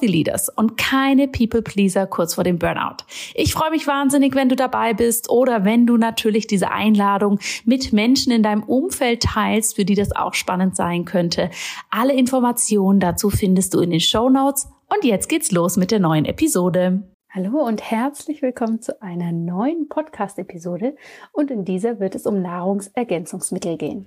Healthy Leaders und keine People Pleaser kurz vor dem Burnout. Ich freue mich wahnsinnig, wenn du dabei bist oder wenn du natürlich diese Einladung mit Menschen in deinem Umfeld teilst, für die das auch spannend sein könnte. Alle Informationen dazu findest du in den Show Notes. Und jetzt geht's los mit der neuen Episode. Hallo und herzlich willkommen zu einer neuen Podcast-Episode und in dieser wird es um Nahrungsergänzungsmittel gehen.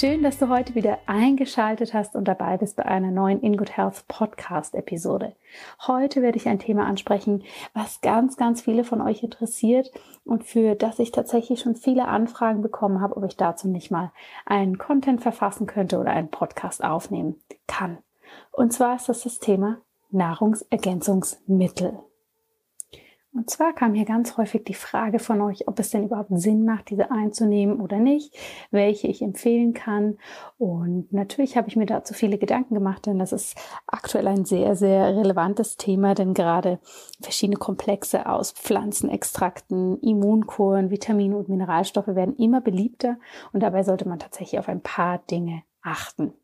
Schön, dass du heute wieder eingeschaltet hast und dabei bist bei einer neuen In Good Health Podcast Episode. Heute werde ich ein Thema ansprechen, was ganz, ganz viele von euch interessiert und für das ich tatsächlich schon viele Anfragen bekommen habe, ob ich dazu nicht mal einen Content verfassen könnte oder einen Podcast aufnehmen kann. Und zwar ist das das Thema Nahrungsergänzungsmittel. Und zwar kam hier ganz häufig die Frage von euch, ob es denn überhaupt Sinn macht, diese einzunehmen oder nicht, welche ich empfehlen kann. Und natürlich habe ich mir dazu viele Gedanken gemacht, denn das ist aktuell ein sehr, sehr relevantes Thema, denn gerade verschiedene Komplexe aus Pflanzenextrakten, Immunkuren, Vitamine und Mineralstoffe werden immer beliebter und dabei sollte man tatsächlich auf ein paar Dinge achten.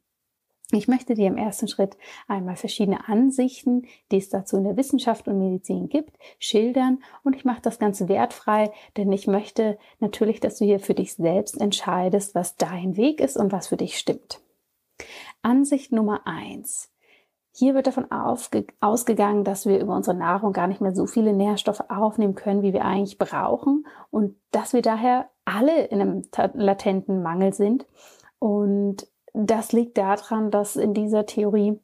Ich möchte dir im ersten Schritt einmal verschiedene Ansichten, die es dazu in der Wissenschaft und Medizin gibt, schildern und ich mache das Ganze wertfrei, denn ich möchte natürlich, dass du hier für dich selbst entscheidest, was dein Weg ist und was für dich stimmt. Ansicht Nummer eins. Hier wird davon ausgegangen, dass wir über unsere Nahrung gar nicht mehr so viele Nährstoffe aufnehmen können, wie wir eigentlich brauchen und dass wir daher alle in einem latenten Mangel sind und das liegt daran, dass in dieser Theorie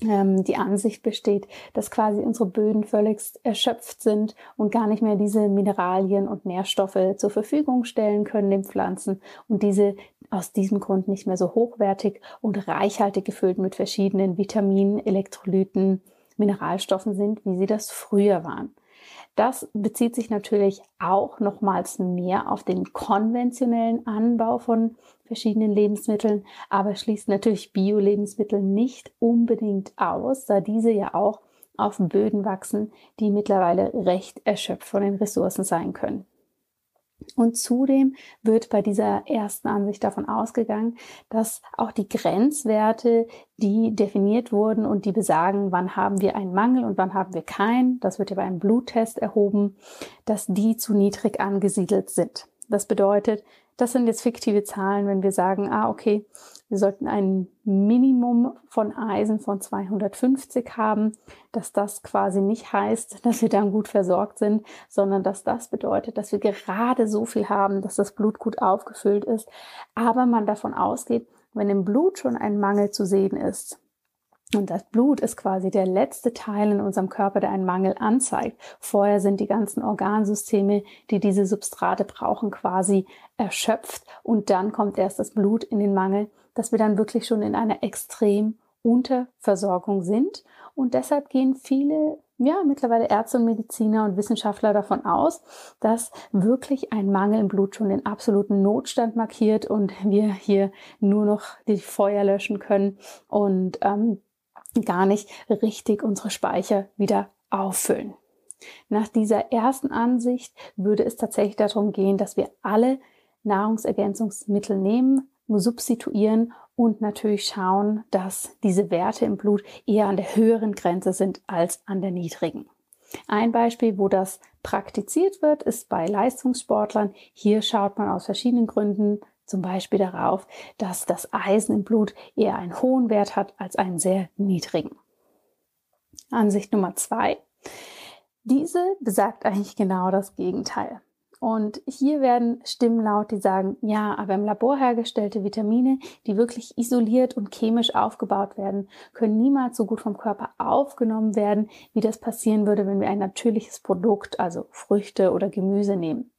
ähm, die Ansicht besteht, dass quasi unsere Böden völlig erschöpft sind und gar nicht mehr diese Mineralien und Nährstoffe zur Verfügung stellen können den Pflanzen und diese aus diesem Grund nicht mehr so hochwertig und reichhaltig gefüllt mit verschiedenen Vitaminen, Elektrolyten, Mineralstoffen sind, wie sie das früher waren. Das bezieht sich natürlich auch nochmals mehr auf den konventionellen Anbau von verschiedenen Lebensmitteln, aber schließt natürlich Bio-Lebensmittel nicht unbedingt aus, da diese ja auch auf Böden wachsen, die mittlerweile recht erschöpft von den Ressourcen sein können. Und zudem wird bei dieser ersten Ansicht davon ausgegangen, dass auch die Grenzwerte, die definiert wurden und die besagen, wann haben wir einen Mangel und wann haben wir keinen, das wird ja bei einem Bluttest erhoben, dass die zu niedrig angesiedelt sind. Das bedeutet, das sind jetzt fiktive Zahlen, wenn wir sagen, ah, okay, wir sollten ein Minimum von Eisen von 250 haben, dass das quasi nicht heißt, dass wir dann gut versorgt sind, sondern dass das bedeutet, dass wir gerade so viel haben, dass das Blut gut aufgefüllt ist, aber man davon ausgeht, wenn im Blut schon ein Mangel zu sehen ist, und das Blut ist quasi der letzte Teil in unserem Körper, der einen Mangel anzeigt. Vorher sind die ganzen Organsysteme, die diese Substrate brauchen, quasi erschöpft. Und dann kommt erst das Blut in den Mangel, dass wir dann wirklich schon in einer extrem Unterversorgung sind. Und deshalb gehen viele ja, mittlerweile Ärzte und Mediziner und Wissenschaftler davon aus, dass wirklich ein Mangel im Blut schon den absoluten Notstand markiert und wir hier nur noch die Feuer löschen können und ähm, gar nicht richtig unsere Speicher wieder auffüllen. Nach dieser ersten Ansicht würde es tatsächlich darum gehen, dass wir alle Nahrungsergänzungsmittel nehmen, substituieren und natürlich schauen, dass diese Werte im Blut eher an der höheren Grenze sind als an der niedrigen. Ein Beispiel, wo das praktiziert wird, ist bei Leistungssportlern. Hier schaut man aus verschiedenen Gründen zum Beispiel darauf, dass das Eisen im Blut eher einen hohen Wert hat als einen sehr niedrigen. Ansicht Nummer zwei. Diese besagt eigentlich genau das Gegenteil. Und hier werden Stimmen laut, die sagen, ja, aber im Labor hergestellte Vitamine, die wirklich isoliert und chemisch aufgebaut werden, können niemals so gut vom Körper aufgenommen werden, wie das passieren würde, wenn wir ein natürliches Produkt, also Früchte oder Gemüse nehmen.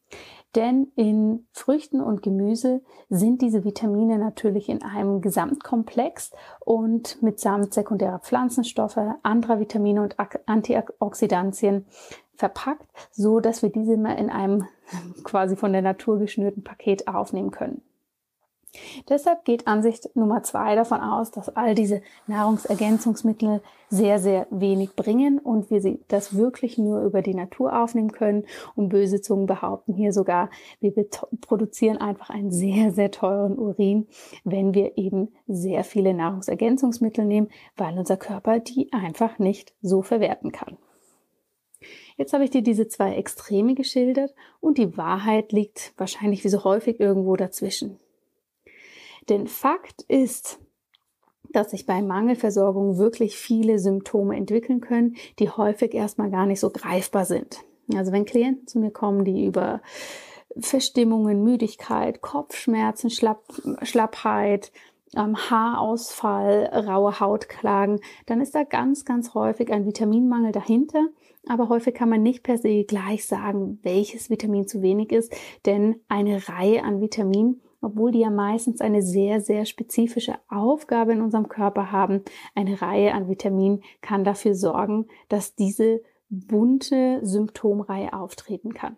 Denn in Früchten und Gemüse sind diese Vitamine natürlich in einem Gesamtkomplex und mitsamt sekundärer Pflanzenstoffe, anderer Vitamine und Antioxidantien verpackt, so dass wir diese mal in einem quasi von der Natur geschnürten Paket aufnehmen können. Deshalb geht Ansicht Nummer zwei davon aus, dass all diese Nahrungsergänzungsmittel sehr, sehr wenig bringen und wir sie das wirklich nur über die Natur aufnehmen können. Und böse Zungen behaupten hier sogar, wir produzieren einfach einen sehr, sehr teuren Urin, wenn wir eben sehr viele Nahrungsergänzungsmittel nehmen, weil unser Körper die einfach nicht so verwerten kann. Jetzt habe ich dir diese zwei Extreme geschildert und die Wahrheit liegt wahrscheinlich wie so häufig irgendwo dazwischen. Denn Fakt ist, dass sich bei Mangelversorgung wirklich viele Symptome entwickeln können, die häufig erstmal gar nicht so greifbar sind. Also wenn Klienten zu mir kommen, die über Verstimmungen, Müdigkeit, Kopfschmerzen, Schlapp, Schlappheit, ähm, Haarausfall, raue Haut klagen, dann ist da ganz, ganz häufig ein Vitaminmangel dahinter. Aber häufig kann man nicht per se gleich sagen, welches Vitamin zu wenig ist, denn eine Reihe an Vitaminen obwohl die ja meistens eine sehr, sehr spezifische Aufgabe in unserem Körper haben. Eine Reihe an Vitaminen kann dafür sorgen, dass diese bunte Symptomreihe auftreten kann.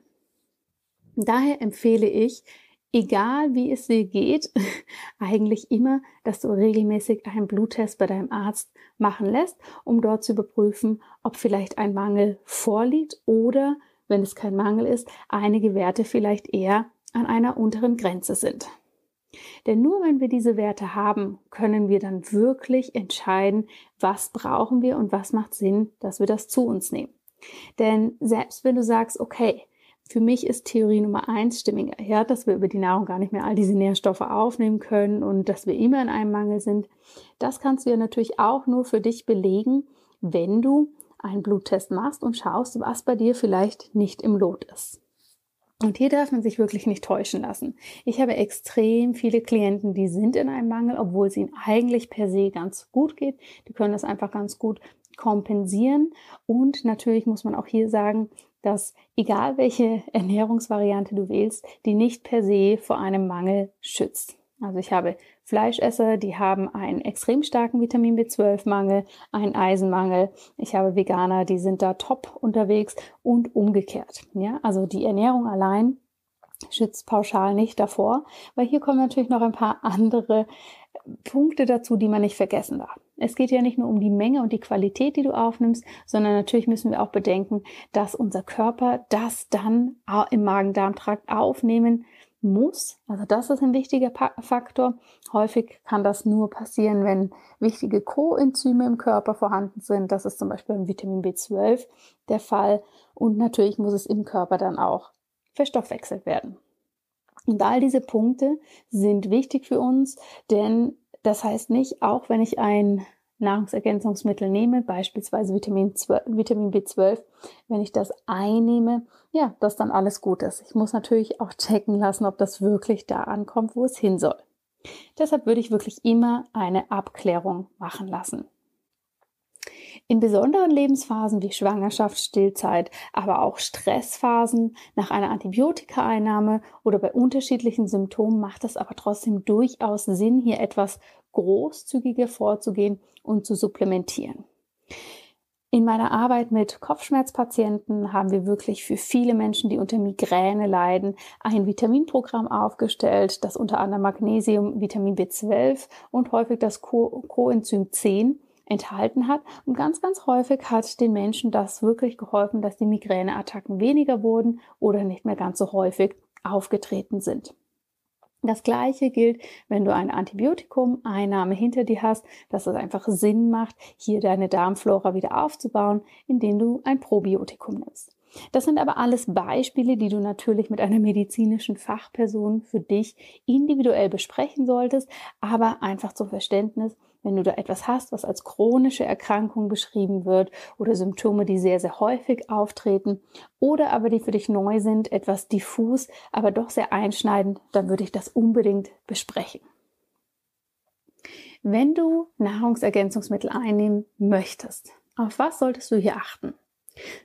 Daher empfehle ich, egal wie es dir geht, eigentlich immer, dass du regelmäßig einen Bluttest bei deinem Arzt machen lässt, um dort zu überprüfen, ob vielleicht ein Mangel vorliegt oder, wenn es kein Mangel ist, einige Werte vielleicht eher an einer unteren Grenze sind. Denn nur wenn wir diese Werte haben, können wir dann wirklich entscheiden, was brauchen wir und was macht Sinn, dass wir das zu uns nehmen. Denn selbst wenn du sagst, okay, für mich ist Theorie Nummer eins stimmiger, ja, dass wir über die Nahrung gar nicht mehr all diese Nährstoffe aufnehmen können und dass wir immer in einem Mangel sind. Das kannst du ja natürlich auch nur für dich belegen, wenn du einen Bluttest machst und schaust, was bei dir vielleicht nicht im Lot ist. Und hier darf man sich wirklich nicht täuschen lassen. Ich habe extrem viele Klienten, die sind in einem Mangel, obwohl es ihnen eigentlich per se ganz gut geht. Die können das einfach ganz gut kompensieren. Und natürlich muss man auch hier sagen, dass egal welche Ernährungsvariante du wählst, die nicht per se vor einem Mangel schützt. Also ich habe Fleischesser, die haben einen extrem starken Vitamin B12-Mangel, einen Eisenmangel. Ich habe Veganer, die sind da top unterwegs und umgekehrt. Ja, also die Ernährung allein schützt pauschal nicht davor, weil hier kommen natürlich noch ein paar andere Punkte dazu, die man nicht vergessen darf. Es geht ja nicht nur um die Menge und die Qualität, die du aufnimmst, sondern natürlich müssen wir auch bedenken, dass unser Körper das dann im Magen-Darm-Trakt aufnehmen muss. Also das ist ein wichtiger Faktor. Häufig kann das nur passieren, wenn wichtige Coenzyme im Körper vorhanden sind. Das ist zum Beispiel beim Vitamin B12 der Fall. Und natürlich muss es im Körper dann auch verstoffwechselt werden. Und all diese Punkte sind wichtig für uns, denn das heißt nicht, auch wenn ich ein Nahrungsergänzungsmittel nehme, beispielsweise Vitamin, 12, Vitamin B12, wenn ich das einnehme, ja, dass dann alles gut ist. Ich muss natürlich auch checken lassen, ob das wirklich da ankommt, wo es hin soll. Deshalb würde ich wirklich immer eine Abklärung machen lassen. In besonderen Lebensphasen wie Schwangerschaft, Stillzeit, aber auch Stressphasen nach einer Antibiotikaeinnahme oder bei unterschiedlichen Symptomen macht es aber trotzdem durchaus Sinn, hier etwas großzügiger vorzugehen und zu supplementieren. In meiner Arbeit mit Kopfschmerzpatienten haben wir wirklich für viele Menschen, die unter Migräne leiden, ein Vitaminprogramm aufgestellt, das unter anderem Magnesium, Vitamin B12 und häufig das Co Coenzym 10 enthalten hat. Und ganz, ganz häufig hat den Menschen das wirklich geholfen, dass die Migräneattacken weniger wurden oder nicht mehr ganz so häufig aufgetreten sind. Das gleiche gilt, wenn du eine Antibiotikum-Einnahme hinter dir hast, dass es einfach Sinn macht, hier deine Darmflora wieder aufzubauen, indem du ein Probiotikum nimmst. Das sind aber alles Beispiele, die du natürlich mit einer medizinischen Fachperson für dich individuell besprechen solltest, aber einfach zum Verständnis, wenn du da etwas hast, was als chronische Erkrankung beschrieben wird oder Symptome, die sehr, sehr häufig auftreten oder aber die für dich neu sind, etwas diffus, aber doch sehr einschneidend, dann würde ich das unbedingt besprechen. Wenn du Nahrungsergänzungsmittel einnehmen möchtest, auf was solltest du hier achten?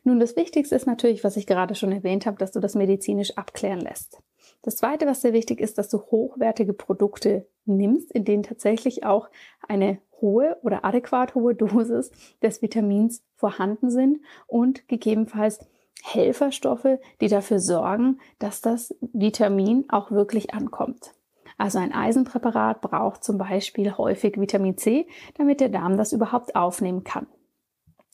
Nun, das Wichtigste ist natürlich, was ich gerade schon erwähnt habe, dass du das medizinisch abklären lässt. Das Zweite, was sehr wichtig ist, dass du hochwertige Produkte nimmst, in denen tatsächlich auch eine hohe oder adäquat hohe Dosis des Vitamins vorhanden sind und gegebenenfalls Helferstoffe, die dafür sorgen, dass das Vitamin auch wirklich ankommt. Also ein Eisenpräparat braucht zum Beispiel häufig Vitamin C, damit der Darm das überhaupt aufnehmen kann.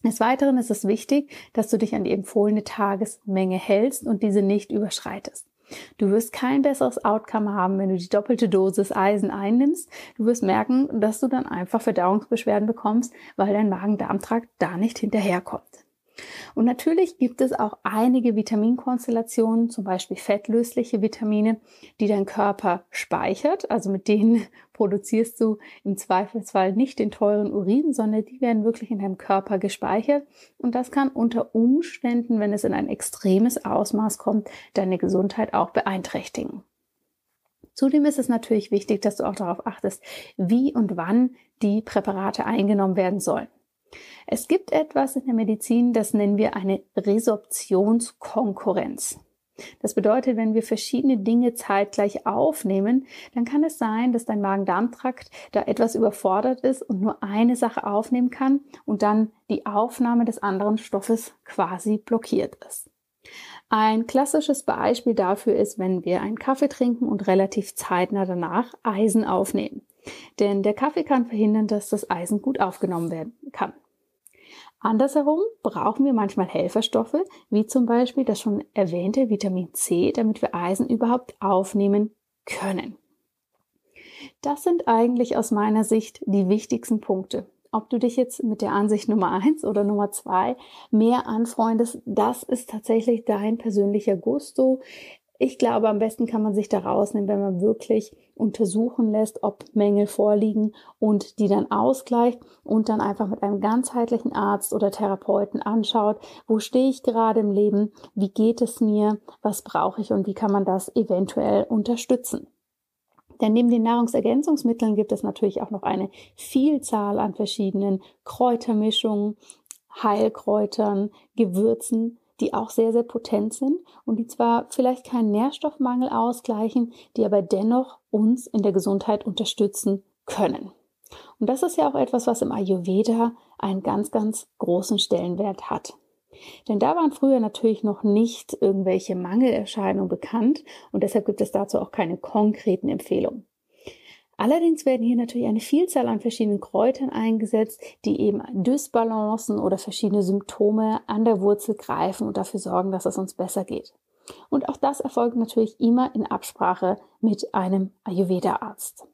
Des Weiteren ist es wichtig, dass du dich an die empfohlene Tagesmenge hältst und diese nicht überschreitest. Du wirst kein besseres Outcome haben, wenn du die doppelte Dosis Eisen einnimmst. Du wirst merken, dass du dann einfach Verdauungsbeschwerden bekommst, weil dein Magen-Darm-Trakt da nicht hinterherkommt. Und natürlich gibt es auch einige Vitaminkonstellationen, zum Beispiel fettlösliche Vitamine, die dein Körper speichert. Also mit denen produzierst du im Zweifelsfall nicht den teuren Urin, sondern die werden wirklich in deinem Körper gespeichert. Und das kann unter Umständen, wenn es in ein extremes Ausmaß kommt, deine Gesundheit auch beeinträchtigen. Zudem ist es natürlich wichtig, dass du auch darauf achtest, wie und wann die Präparate eingenommen werden sollen. Es gibt etwas in der Medizin, das nennen wir eine Resorptionskonkurrenz. Das bedeutet, wenn wir verschiedene Dinge zeitgleich aufnehmen, dann kann es sein, dass dein Magen-Darm-Trakt da etwas überfordert ist und nur eine Sache aufnehmen kann und dann die Aufnahme des anderen Stoffes quasi blockiert ist. Ein klassisches Beispiel dafür ist, wenn wir einen Kaffee trinken und relativ zeitnah danach Eisen aufnehmen. Denn der Kaffee kann verhindern, dass das Eisen gut aufgenommen werden kann. Andersherum brauchen wir manchmal Helferstoffe, wie zum Beispiel das schon erwähnte Vitamin C, damit wir Eisen überhaupt aufnehmen können. Das sind eigentlich aus meiner Sicht die wichtigsten Punkte. Ob du dich jetzt mit der Ansicht Nummer eins oder Nummer zwei mehr anfreundest, das ist tatsächlich dein persönlicher Gusto. Ich glaube, am besten kann man sich da rausnehmen, wenn man wirklich untersuchen lässt, ob Mängel vorliegen und die dann ausgleicht und dann einfach mit einem ganzheitlichen Arzt oder Therapeuten anschaut, wo stehe ich gerade im Leben, wie geht es mir, was brauche ich und wie kann man das eventuell unterstützen. Denn neben den Nahrungsergänzungsmitteln gibt es natürlich auch noch eine Vielzahl an verschiedenen Kräutermischungen, Heilkräutern, Gewürzen, die auch sehr, sehr potent sind und die zwar vielleicht keinen Nährstoffmangel ausgleichen, die aber dennoch uns in der Gesundheit unterstützen können. Und das ist ja auch etwas, was im Ayurveda einen ganz, ganz großen Stellenwert hat. Denn da waren früher natürlich noch nicht irgendwelche Mangelerscheinungen bekannt und deshalb gibt es dazu auch keine konkreten Empfehlungen. Allerdings werden hier natürlich eine Vielzahl an verschiedenen Kräutern eingesetzt, die eben Dysbalancen oder verschiedene Symptome an der Wurzel greifen und dafür sorgen, dass es uns besser geht. Und auch das erfolgt natürlich immer in Absprache mit einem Ayurveda-Arzt.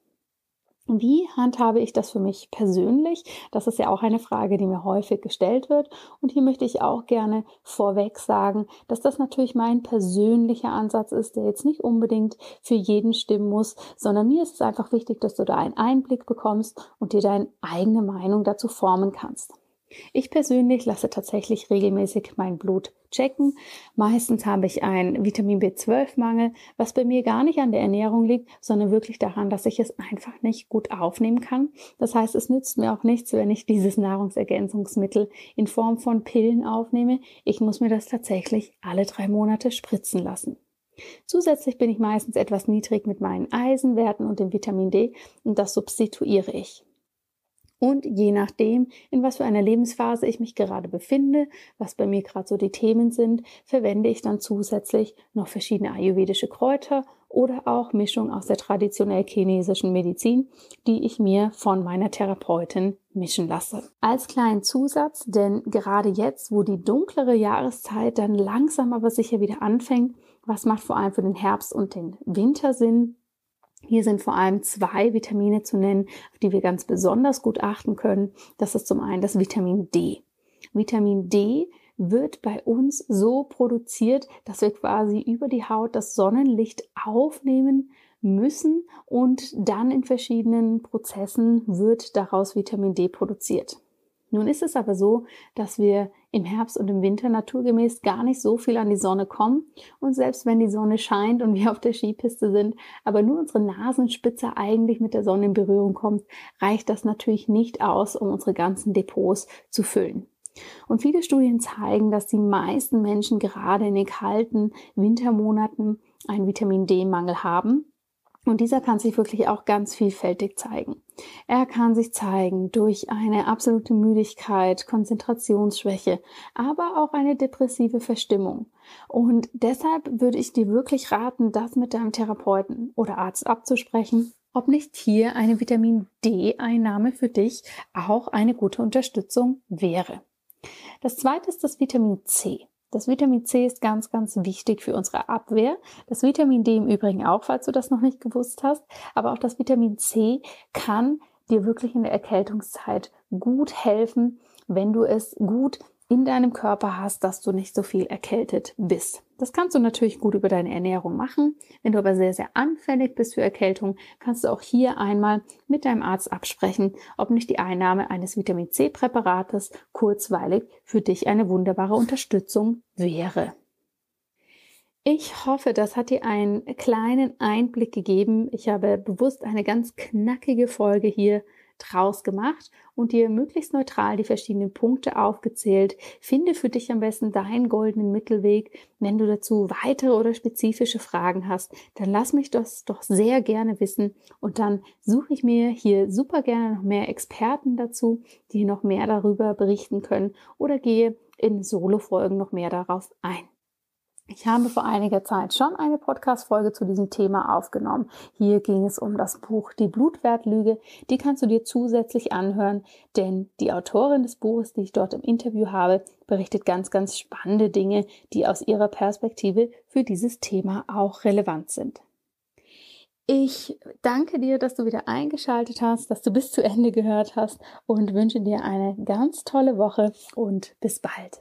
Wie handhabe ich das für mich persönlich? Das ist ja auch eine Frage, die mir häufig gestellt wird. Und hier möchte ich auch gerne vorweg sagen, dass das natürlich mein persönlicher Ansatz ist, der jetzt nicht unbedingt für jeden stimmen muss, sondern mir ist es einfach wichtig, dass du da einen Einblick bekommst und dir deine eigene Meinung dazu formen kannst. Ich persönlich lasse tatsächlich regelmäßig mein Blut checken. Meistens habe ich einen Vitamin B12-Mangel, was bei mir gar nicht an der Ernährung liegt, sondern wirklich daran, dass ich es einfach nicht gut aufnehmen kann. Das heißt, es nützt mir auch nichts, wenn ich dieses Nahrungsergänzungsmittel in Form von Pillen aufnehme. Ich muss mir das tatsächlich alle drei Monate spritzen lassen. Zusätzlich bin ich meistens etwas niedrig mit meinen Eisenwerten und dem Vitamin D und das substituiere ich. Und je nachdem, in was für einer Lebensphase ich mich gerade befinde, was bei mir gerade so die Themen sind, verwende ich dann zusätzlich noch verschiedene ayurvedische Kräuter oder auch Mischungen aus der traditionell chinesischen Medizin, die ich mir von meiner Therapeutin mischen lasse. Als kleinen Zusatz, denn gerade jetzt, wo die dunklere Jahreszeit dann langsam aber sicher wieder anfängt, was macht vor allem für den Herbst und den Winter Sinn, hier sind vor allem zwei Vitamine zu nennen, auf die wir ganz besonders gut achten können. Das ist zum einen das Vitamin D. Vitamin D wird bei uns so produziert, dass wir quasi über die Haut das Sonnenlicht aufnehmen müssen und dann in verschiedenen Prozessen wird daraus Vitamin D produziert. Nun ist es aber so, dass wir im Herbst und im Winter naturgemäß gar nicht so viel an die Sonne kommen und selbst wenn die Sonne scheint und wir auf der Skipiste sind, aber nur unsere Nasenspitze eigentlich mit der Sonne in Berührung kommt, reicht das natürlich nicht aus, um unsere ganzen Depots zu füllen. Und viele Studien zeigen, dass die meisten Menschen gerade in den kalten Wintermonaten einen Vitamin D-Mangel haben und dieser kann sich wirklich auch ganz vielfältig zeigen. Er kann sich zeigen durch eine absolute Müdigkeit, Konzentrationsschwäche, aber auch eine depressive Verstimmung. Und deshalb würde ich dir wirklich raten, das mit deinem Therapeuten oder Arzt abzusprechen, ob nicht hier eine Vitamin D-Einnahme für dich auch eine gute Unterstützung wäre. Das zweite ist das Vitamin C. Das Vitamin C ist ganz, ganz wichtig für unsere Abwehr. Das Vitamin D im Übrigen auch, falls du das noch nicht gewusst hast. Aber auch das Vitamin C kann dir wirklich in der Erkältungszeit gut helfen, wenn du es gut in deinem Körper hast, dass du nicht so viel erkältet bist. Das kannst du natürlich gut über deine Ernährung machen. Wenn du aber sehr, sehr anfällig bist für Erkältung, kannst du auch hier einmal mit deinem Arzt absprechen, ob nicht die Einnahme eines Vitamin C Präparates kurzweilig für dich eine wunderbare Unterstützung wäre. Ich hoffe, das hat dir einen kleinen Einblick gegeben. Ich habe bewusst eine ganz knackige Folge hier draus gemacht und dir möglichst neutral die verschiedenen Punkte aufgezählt. Finde für dich am besten deinen goldenen Mittelweg. Wenn du dazu weitere oder spezifische Fragen hast, dann lass mich das doch sehr gerne wissen und dann suche ich mir hier super gerne noch mehr Experten dazu, die noch mehr darüber berichten können oder gehe in Solo-Folgen noch mehr darauf ein. Ich habe vor einiger Zeit schon eine Podcast-Folge zu diesem Thema aufgenommen. Hier ging es um das Buch Die Blutwertlüge. Die kannst du dir zusätzlich anhören, denn die Autorin des Buches, die ich dort im Interview habe, berichtet ganz, ganz spannende Dinge, die aus ihrer Perspektive für dieses Thema auch relevant sind. Ich danke dir, dass du wieder eingeschaltet hast, dass du bis zu Ende gehört hast und wünsche dir eine ganz tolle Woche und bis bald.